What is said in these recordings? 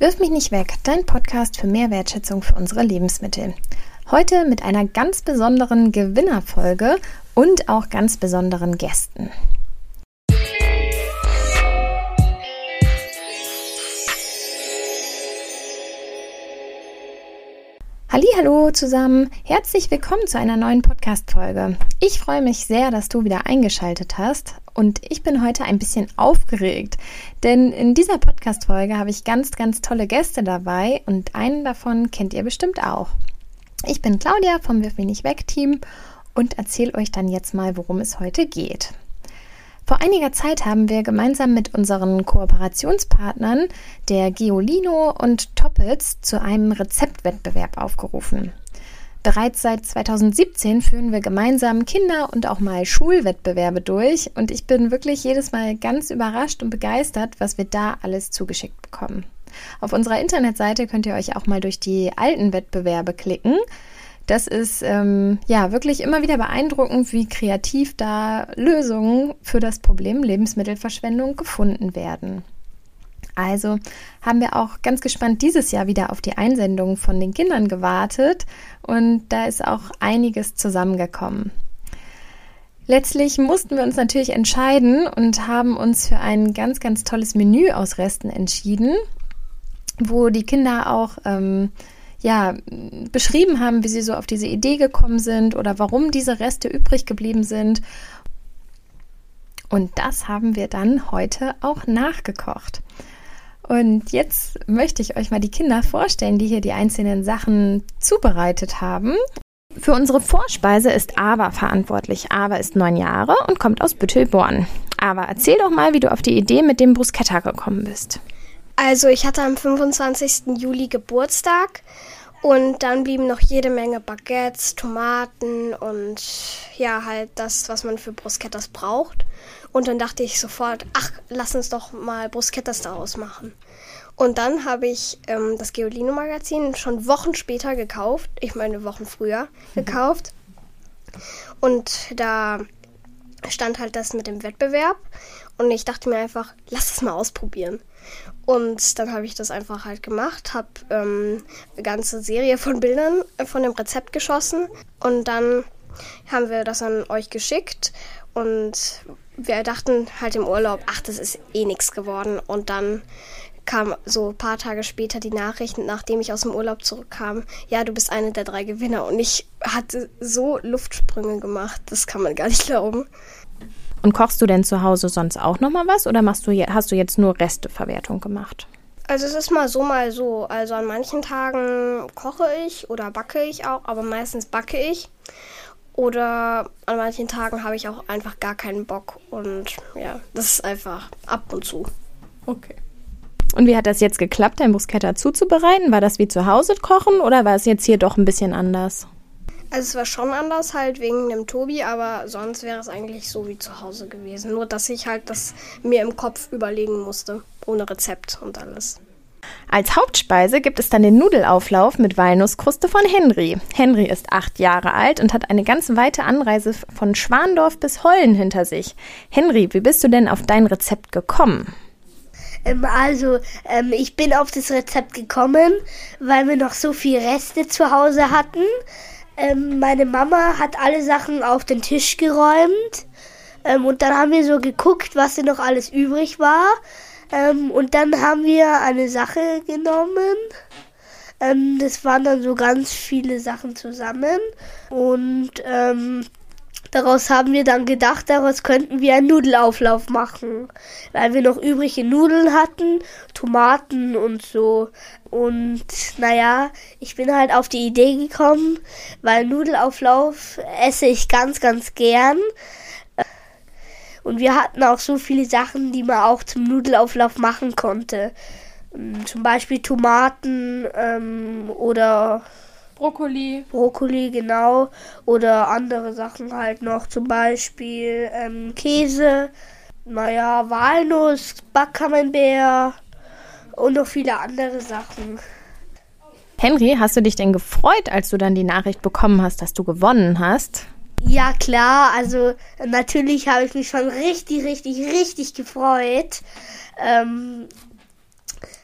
Wirf mich nicht weg, dein Podcast für mehr Wertschätzung für unsere Lebensmittel. Heute mit einer ganz besonderen Gewinnerfolge und auch ganz besonderen Gästen. Hallo zusammen, herzlich willkommen zu einer neuen Podcast Folge. Ich freue mich sehr, dass du wieder eingeschaltet hast und ich bin heute ein bisschen aufgeregt, denn in dieser Podcast Folge habe ich ganz ganz tolle Gäste dabei und einen davon kennt ihr bestimmt auch. Ich bin Claudia vom Wirf nicht weg Team und erzähle euch dann jetzt mal, worum es heute geht. Vor einiger Zeit haben wir gemeinsam mit unseren Kooperationspartnern der Geolino und Toppets zu einem Rezeptwettbewerb aufgerufen. Bereits seit 2017 führen wir gemeinsam Kinder- und auch mal Schulwettbewerbe durch und ich bin wirklich jedes Mal ganz überrascht und begeistert, was wir da alles zugeschickt bekommen. Auf unserer Internetseite könnt ihr euch auch mal durch die alten Wettbewerbe klicken. Das ist ähm, ja wirklich immer wieder beeindruckend, wie kreativ da Lösungen für das Problem Lebensmittelverschwendung gefunden werden. Also haben wir auch ganz gespannt dieses Jahr wieder auf die Einsendungen von den Kindern gewartet und da ist auch einiges zusammengekommen. Letztlich mussten wir uns natürlich entscheiden und haben uns für ein ganz, ganz tolles Menü aus Resten entschieden, wo die Kinder auch ähm, ja, beschrieben haben, wie sie so auf diese Idee gekommen sind oder warum diese Reste übrig geblieben sind. Und das haben wir dann heute auch nachgekocht. Und jetzt möchte ich euch mal die Kinder vorstellen, die hier die einzelnen Sachen zubereitet haben. Für unsere Vorspeise ist Ava verantwortlich. Ava ist neun Jahre und kommt aus Büttelborn. Ava, erzähl doch mal, wie du auf die Idee mit dem Bruschetta gekommen bist. Also ich hatte am 25. Juli Geburtstag und dann blieben noch jede Menge Baguettes, Tomaten und ja, halt das, was man für Bruschettas braucht. Und dann dachte ich sofort, ach, lass uns doch mal Bruschettas daraus machen. Und dann habe ich ähm, das Geolino-Magazin schon Wochen später gekauft, ich meine Wochen früher mhm. gekauft. Und da stand halt das mit dem Wettbewerb. Und ich dachte mir einfach, lass es mal ausprobieren. Und dann habe ich das einfach halt gemacht, habe ähm, eine ganze Serie von Bildern äh, von dem Rezept geschossen und dann haben wir das an euch geschickt und wir dachten halt im Urlaub, ach, das ist eh nichts geworden. Und dann kam so ein paar Tage später die Nachricht, nachdem ich aus dem Urlaub zurückkam, ja, du bist eine der drei Gewinner. Und ich hatte so Luftsprünge gemacht, das kann man gar nicht glauben. Und kochst du denn zu Hause sonst auch noch mal was oder machst du, hast du jetzt nur Resteverwertung gemacht? Also es ist mal so, mal so. Also an manchen Tagen koche ich oder backe ich auch, aber meistens backe ich. Oder an manchen Tagen habe ich auch einfach gar keinen Bock. Und ja, das ist einfach ab und zu. Okay. Und wie hat das jetzt geklappt, dein Bruschetta zuzubereiten? War das wie zu Hause kochen oder war es jetzt hier doch ein bisschen anders? Also es war schon anders halt wegen dem Tobi, aber sonst wäre es eigentlich so wie zu Hause gewesen. Nur dass ich halt das mir im Kopf überlegen musste, ohne Rezept und alles. Als Hauptspeise gibt es dann den Nudelauflauf mit Walnusskruste von Henry. Henry ist acht Jahre alt und hat eine ganz weite Anreise von Schwandorf bis Hollen hinter sich. Henry, wie bist du denn auf dein Rezept gekommen? Ähm, also, ähm, ich bin auf das Rezept gekommen, weil wir noch so viel Reste zu Hause hatten. Ähm, meine Mama hat alle Sachen auf den Tisch geräumt. Ähm, und dann haben wir so geguckt, was denn noch alles übrig war. Ähm, und dann haben wir eine Sache genommen. Ähm, das waren dann so ganz viele Sachen zusammen. Und Daraus haben wir dann gedacht, daraus könnten wir einen Nudelauflauf machen, weil wir noch übrige Nudeln hatten, Tomaten und so. Und naja, ich bin halt auf die Idee gekommen, weil Nudelauflauf esse ich ganz, ganz gern. Und wir hatten auch so viele Sachen, die man auch zum Nudelauflauf machen konnte. Zum Beispiel Tomaten ähm, oder Brokkoli. Brokkoli, genau. Oder andere Sachen halt noch. Zum Beispiel ähm, Käse, naja, Walnuss, Backkamembert und noch viele andere Sachen. Henry, hast du dich denn gefreut, als du dann die Nachricht bekommen hast, dass du gewonnen hast? Ja, klar. Also natürlich habe ich mich schon richtig, richtig, richtig gefreut. Ähm,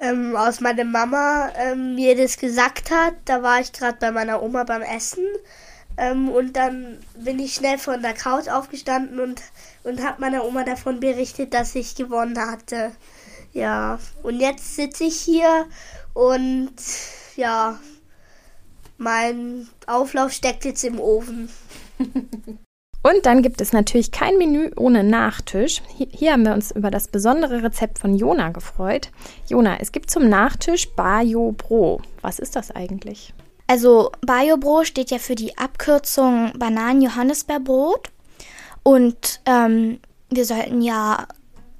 ähm, aus meiner Mama ähm, mir das gesagt hat. Da war ich gerade bei meiner Oma beim Essen. Ähm, und dann bin ich schnell von der Couch aufgestanden und, und habe meiner Oma davon berichtet, dass ich gewonnen hatte. Ja, und jetzt sitze ich hier und ja, mein Auflauf steckt jetzt im Ofen. Und dann gibt es natürlich kein Menü ohne Nachtisch. Hier, haben wir uns über das besondere Rezept von Jona gefreut. Jona, es gibt zum Nachtisch Bayo Bro. Was ist das eigentlich? Also Bayo Bro steht ja für die Abkürzung Bananen-Johannisbeerbrot. Und ähm, wir sollten ja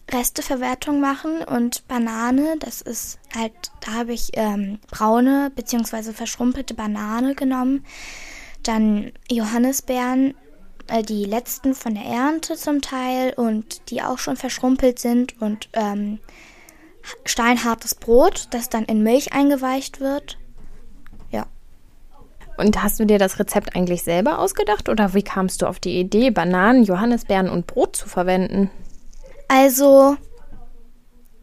Resteverwertung machen und Banane, das ist halt, da habe ich ähm, braune bzw. verschrumpelte Banane genommen. Dann Johannisbeeren äh, die letzten von der Ernte zum Teil und die auch schon verschrumpelt sind und ähm, steinhartes Brot, das dann in Milch eingeweicht wird. Ja. Und hast du dir das Rezept eigentlich selber ausgedacht oder wie kamst du auf die Idee, Bananen, Johannisbeeren und Brot zu verwenden? Also,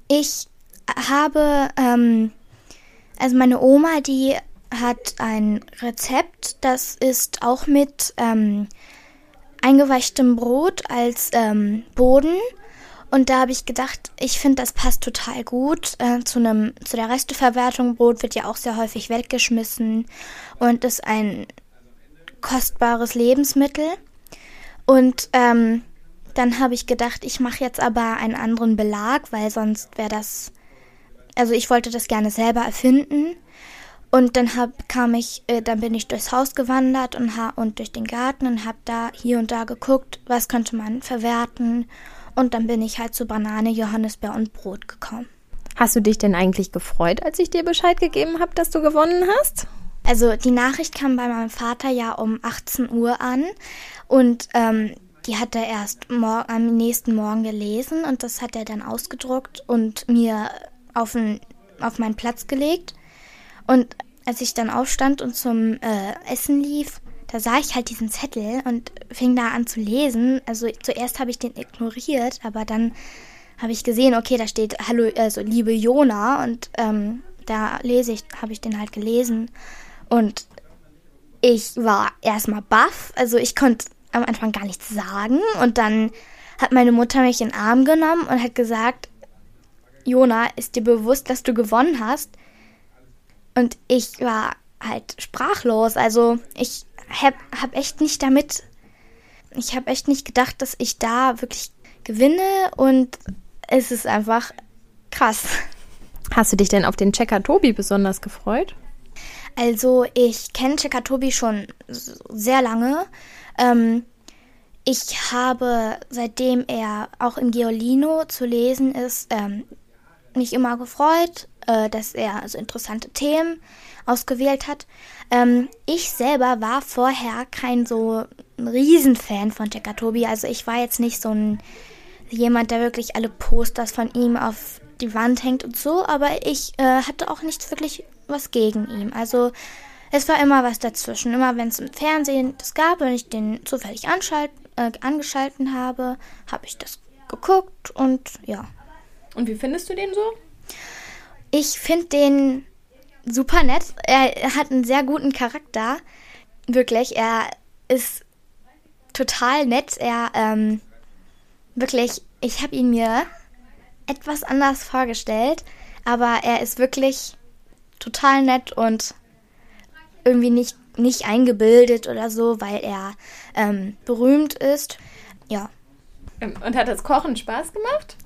ich habe, ähm, also meine Oma, die hat ein Rezept, das ist auch mit ähm, eingeweichtem Brot als ähm, Boden. Und da habe ich gedacht, ich finde, das passt total gut äh, zu einem zu der Resteverwertung. Brot wird ja auch sehr häufig weggeschmissen und ist ein kostbares Lebensmittel. Und ähm, dann habe ich gedacht, ich mache jetzt aber einen anderen Belag, weil sonst wäre das. Also ich wollte das gerne selber erfinden. Und dann hab, kam ich, äh, dann bin ich durchs Haus gewandert und, ha und durch den Garten und habe da hier und da geguckt, was könnte man verwerten. Und dann bin ich halt zu Banane, Johannisbeer und Brot gekommen. Hast du dich denn eigentlich gefreut, als ich dir Bescheid gegeben habe, dass du gewonnen hast? Also die Nachricht kam bei meinem Vater ja um 18 Uhr an und ähm, die hat er erst am nächsten Morgen gelesen und das hat er dann ausgedruckt und mir auf, auf meinen Platz gelegt. Und als ich dann aufstand und zum äh, Essen lief, da sah ich halt diesen Zettel und fing da an zu lesen. Also zuerst habe ich den ignoriert, aber dann habe ich gesehen, okay, da steht Hallo, also liebe Jona und ähm, da lese ich, habe ich den halt gelesen und ich war erstmal baff, also ich konnte am Anfang gar nichts sagen und dann hat meine Mutter mich in den Arm genommen und hat gesagt, Jona, ist dir bewusst, dass du gewonnen hast? Und ich war halt sprachlos. Also ich habe hab echt nicht damit, ich habe echt nicht gedacht, dass ich da wirklich gewinne und es ist einfach krass. Hast du dich denn auf den Checker Tobi besonders gefreut? Also ich kenne Checker Tobi schon sehr lange. Ähm, ich habe, seitdem er auch im Geolino zu lesen ist, ähm, mich immer gefreut äh, dass er also interessante Themen ausgewählt hat. Ähm, ich selber war vorher kein so Riesenfan von Tobi. Also ich war jetzt nicht so ein jemand, der wirklich alle Posters von ihm auf die Wand hängt und so, aber ich äh, hatte auch nicht wirklich was gegen ihn. Also es war immer was dazwischen. Immer wenn es im Fernsehen das gab und ich den zufällig äh, angeschalten habe, habe ich das geguckt und ja. Und wie findest du den so? Ich finde den super nett. Er hat einen sehr guten Charakter. Wirklich. Er ist total nett. Er, ähm, wirklich, ich habe ihn mir etwas anders vorgestellt. Aber er ist wirklich total nett und irgendwie nicht, nicht eingebildet oder so, weil er ähm, berühmt ist. Ja. Und hat das Kochen Spaß gemacht?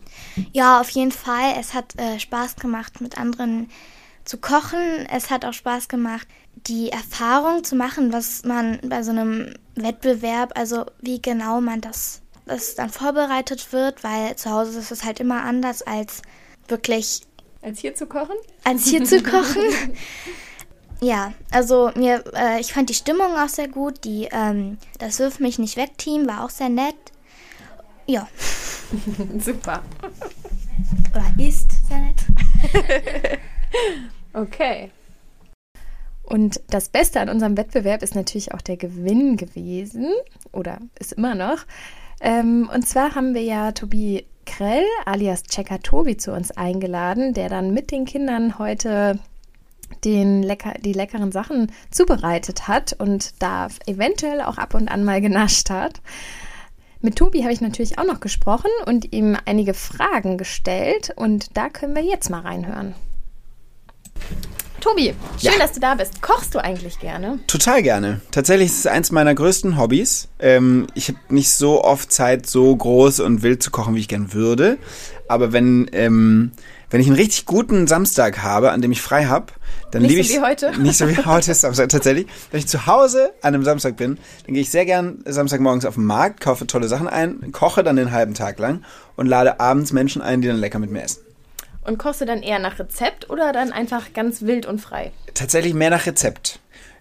Ja, auf jeden Fall. Es hat äh, Spaß gemacht, mit anderen zu kochen. Es hat auch Spaß gemacht, die Erfahrung zu machen, was man bei so einem Wettbewerb, also wie genau man das, das dann vorbereitet wird, weil zu Hause ist es halt immer anders als wirklich. Als hier zu kochen? Als hier zu kochen. Ja, also mir, äh, ich fand die Stimmung auch sehr gut. Die, ähm, das Wirf mich nicht weg Team war auch sehr nett. Ja. Super. Oder ist sehr nett. okay. Und das Beste an unserem Wettbewerb ist natürlich auch der Gewinn gewesen. Oder ist immer noch. Ähm, und zwar haben wir ja Tobi Krell alias Checker Tobi zu uns eingeladen, der dann mit den Kindern heute den lecker, die leckeren Sachen zubereitet hat und da eventuell auch ab und an mal genascht hat. Mit Tobi habe ich natürlich auch noch gesprochen und ihm einige Fragen gestellt und da können wir jetzt mal reinhören. Tobi, schön, ja. dass du da bist. Kochst du eigentlich gerne? Total gerne. Tatsächlich ist es eins meiner größten Hobbys. Ähm, ich habe nicht so oft Zeit, so groß und wild zu kochen, wie ich gern würde. Aber wenn, ähm, wenn ich einen richtig guten Samstag habe, an dem ich frei habe, dann liebe ich. Nicht so wie heute. Nicht so wie heute ist Samstag tatsächlich. Wenn ich zu Hause an einem Samstag bin, dann gehe ich sehr gern Samstagmorgens auf den Markt, kaufe tolle Sachen ein, koche dann den halben Tag lang und lade abends Menschen ein, die dann lecker mit mir essen. Und kochst du dann eher nach Rezept oder dann einfach ganz wild und frei? Tatsächlich mehr nach Rezept.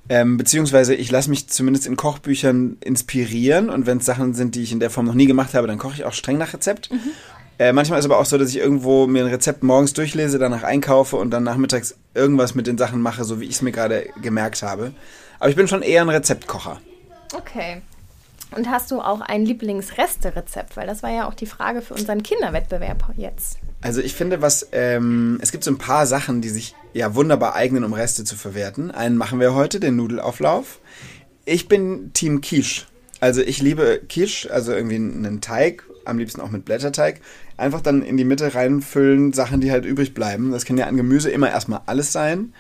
Ähm, beziehungsweise ich lasse mich zumindest in Kochbüchern inspirieren und wenn es Sachen sind, die ich in der Form noch nie gemacht habe, dann koche ich auch streng nach Rezept. Mhm. Äh, manchmal ist aber auch so, dass ich irgendwo mir ein Rezept morgens durchlese, danach einkaufe und dann nachmittags irgendwas mit den Sachen mache, so wie ich es mir gerade gemerkt habe. Aber ich bin schon eher ein Rezeptkocher. Okay. Und hast du auch ein Lieblingsreste-Rezept? Weil das war ja auch die Frage für unseren Kinderwettbewerb jetzt. Also ich finde, was ähm, es gibt so ein paar Sachen, die sich ja wunderbar eignen, um Reste zu verwerten. Einen machen wir heute, den Nudelauflauf. Ich bin Team Quiche. Also ich liebe Quiche, also irgendwie einen Teig, am liebsten auch mit Blätterteig. Einfach dann in die Mitte reinfüllen, Sachen, die halt übrig bleiben. Das kann ja an Gemüse immer erstmal alles sein.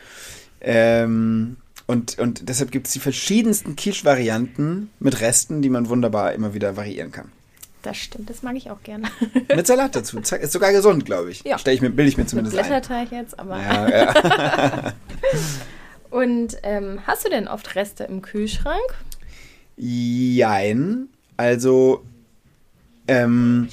Ähm, und, und deshalb gibt es die verschiedensten Quiche-Varianten mit Resten, die man wunderbar immer wieder variieren kann. Das stimmt, das mag ich auch gerne. Mit Salat dazu. Ist sogar gesund, glaube ich. Ja. Stell ich mir, bilde ich mir zumindest Mit Blätterteig ein. jetzt, aber. Ja, ja. Und ähm, hast du denn oft Reste im Kühlschrank? Jein. Also, ähm,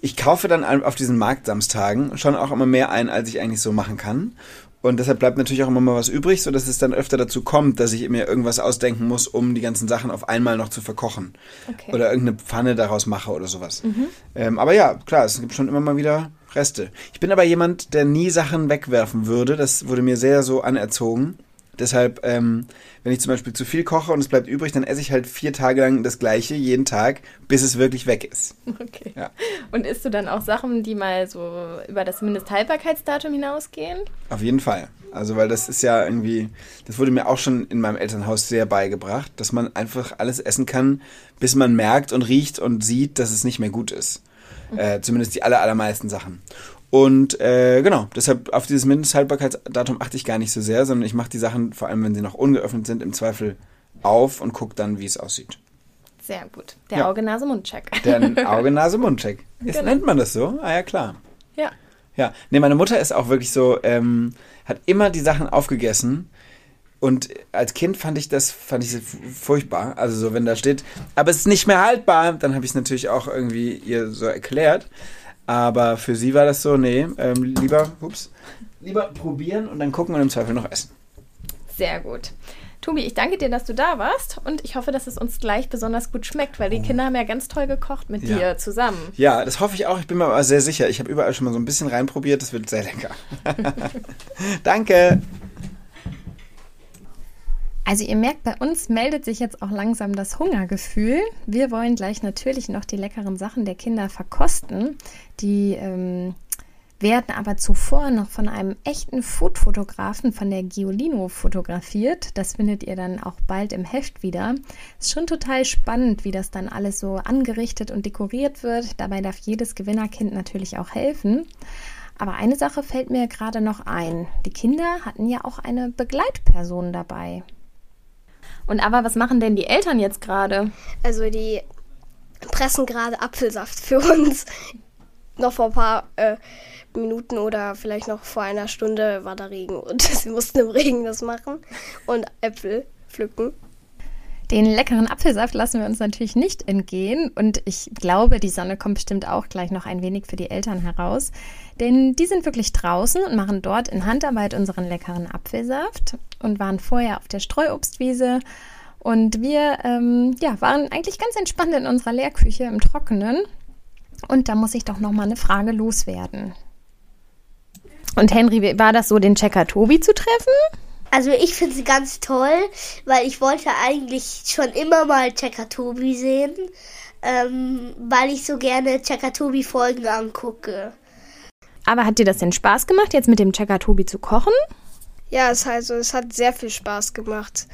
ich kaufe dann auf diesen Marktsamstagen schon auch immer mehr ein, als ich eigentlich so machen kann. Und deshalb bleibt natürlich auch immer mal was übrig, sodass es dann öfter dazu kommt, dass ich mir irgendwas ausdenken muss, um die ganzen Sachen auf einmal noch zu verkochen. Okay. Oder irgendeine Pfanne daraus mache oder sowas. Mhm. Ähm, aber ja, klar, es gibt schon immer mal wieder Reste. Ich bin aber jemand, der nie Sachen wegwerfen würde. Das wurde mir sehr so anerzogen. Deshalb, ähm, wenn ich zum Beispiel zu viel koche und es bleibt übrig, dann esse ich halt vier Tage lang das Gleiche, jeden Tag, bis es wirklich weg ist. Okay. Ja. Und isst du dann auch Sachen, die mal so über das Mindesthaltbarkeitsdatum hinausgehen? Auf jeden Fall. Also, weil das ist ja irgendwie, das wurde mir auch schon in meinem Elternhaus sehr beigebracht, dass man einfach alles essen kann, bis man merkt und riecht und sieht, dass es nicht mehr gut ist. Mhm. Äh, zumindest die aller, allermeisten Sachen. Und äh, genau, deshalb auf dieses Mindesthaltbarkeitsdatum achte ich gar nicht so sehr, sondern ich mache die Sachen, vor allem wenn sie noch ungeöffnet sind, im Zweifel auf und gucke dann, wie es aussieht. Sehr gut. Der ja. Auge-Nase-Mund-Check. Der Auge-Nase-Mund-Check. Genau. Nennt man das so? Ah ja, klar. Ja. Ja. Nee, meine Mutter ist auch wirklich so, ähm, hat immer die Sachen aufgegessen. Und als Kind fand ich das fand ich furchtbar. Also so, wenn da steht, aber es ist nicht mehr haltbar, dann habe ich es natürlich auch irgendwie ihr so erklärt. Aber für sie war das so, nee, ähm, lieber, ups, lieber probieren und dann gucken und im Zweifel noch essen. Sehr gut. Tobi, ich danke dir, dass du da warst und ich hoffe, dass es uns gleich besonders gut schmeckt, weil die oh. Kinder haben ja ganz toll gekocht mit ja. dir zusammen. Ja, das hoffe ich auch. Ich bin mir aber sehr sicher. Ich habe überall schon mal so ein bisschen reinprobiert. Das wird sehr lecker. danke. Also ihr merkt, bei uns meldet sich jetzt auch langsam das Hungergefühl. Wir wollen gleich natürlich noch die leckeren Sachen der Kinder verkosten. Die ähm, werden aber zuvor noch von einem echten Foodfotografen von der Giolino fotografiert. Das findet ihr dann auch bald im Heft wieder. Ist schon total spannend, wie das dann alles so angerichtet und dekoriert wird. Dabei darf jedes Gewinnerkind natürlich auch helfen. Aber eine Sache fällt mir gerade noch ein. Die Kinder hatten ja auch eine Begleitperson dabei. Und aber was machen denn die Eltern jetzt gerade? Also die pressen gerade Apfelsaft für uns. noch vor ein paar äh, Minuten oder vielleicht noch vor einer Stunde war da Regen und sie mussten im Regen das machen und Äpfel pflücken. Den leckeren Apfelsaft lassen wir uns natürlich nicht entgehen und ich glaube, die Sonne kommt bestimmt auch gleich noch ein wenig für die Eltern heraus, denn die sind wirklich draußen und machen dort in Handarbeit unseren leckeren Apfelsaft und waren vorher auf der Streuobstwiese und wir ähm, ja, waren eigentlich ganz entspannt in unserer Lehrküche im Trockenen und da muss ich doch noch mal eine Frage loswerden. Und Henry, war das so, den Checker Tobi zu treffen? Also ich finde sie ganz toll, weil ich wollte eigentlich schon immer mal Checker Tobi sehen. ähm, weil ich so gerne Chakatobi-Folgen angucke. Aber hat dir das denn Spaß gemacht, jetzt mit dem Chakatobi zu kochen? Ja, es, also, es hat sehr viel Spaß gemacht.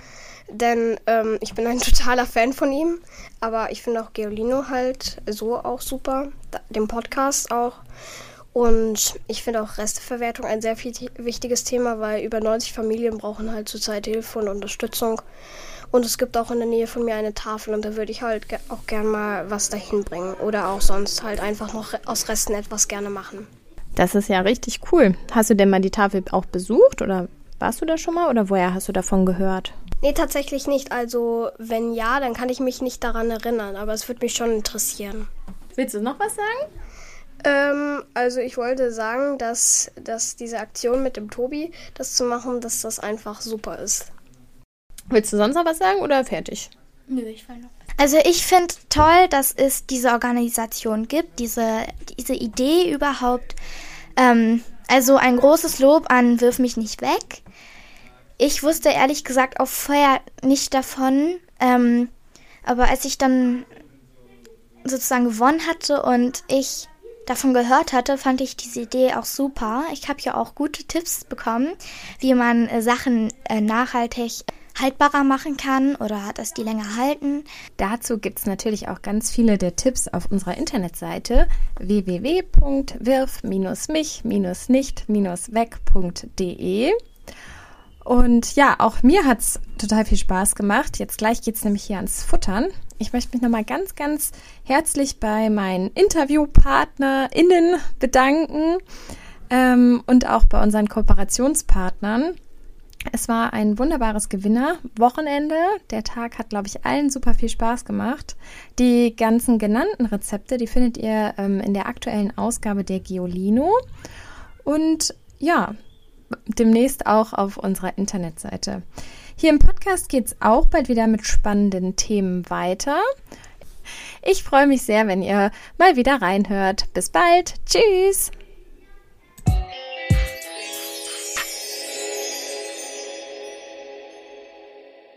Denn ähm, ich bin ein totaler Fan von ihm. Aber ich finde auch Geolino halt so auch super. Den Podcast auch. Und ich finde auch Resteverwertung ein sehr viel wichtiges Thema, weil über 90 Familien brauchen halt zurzeit Hilfe und Unterstützung. Und es gibt auch in der Nähe von mir eine Tafel und da würde ich halt auch gern mal was dahin bringen. Oder auch sonst halt einfach noch aus Resten etwas gerne machen. Das ist ja richtig cool. Hast du denn mal die Tafel auch besucht oder warst du da schon mal oder woher hast du davon gehört? Nee, tatsächlich nicht. Also, wenn ja, dann kann ich mich nicht daran erinnern, aber es würde mich schon interessieren. Willst du noch was sagen? Ähm, also ich wollte sagen, dass, dass diese Aktion mit dem Tobi, das zu machen, dass das einfach super ist. Willst du sonst noch was sagen oder fertig? Nö, ich will noch. Also ich finde toll, dass es diese Organisation gibt, diese, diese Idee überhaupt. Ähm, also ein großes Lob an Wirf mich nicht weg. Ich wusste ehrlich gesagt auch vorher nicht davon. Ähm, aber als ich dann sozusagen gewonnen hatte und ich davon gehört hatte, fand ich diese Idee auch super. Ich habe ja auch gute Tipps bekommen, wie man äh, Sachen äh, nachhaltig haltbarer machen kann oder dass die länger halten. Dazu gibt es natürlich auch ganz viele der Tipps auf unserer Internetseite www.wirf-mich-nicht-weg.de. Und ja, auch mir hat es total viel Spaß gemacht. Jetzt gleich geht es nämlich hier ans Futtern. Ich möchte mich nochmal ganz, ganz herzlich bei meinen InterviewpartnerInnen bedanken ähm, und auch bei unseren Kooperationspartnern. Es war ein wunderbares Gewinner-Wochenende. Der Tag hat, glaube ich, allen super viel Spaß gemacht. Die ganzen genannten Rezepte, die findet ihr ähm, in der aktuellen Ausgabe der Geolino. Und ja, demnächst auch auf unserer Internetseite. Hier im Podcast geht es auch bald wieder mit spannenden Themen weiter. Ich freue mich sehr, wenn ihr mal wieder reinhört. Bis bald. Tschüss.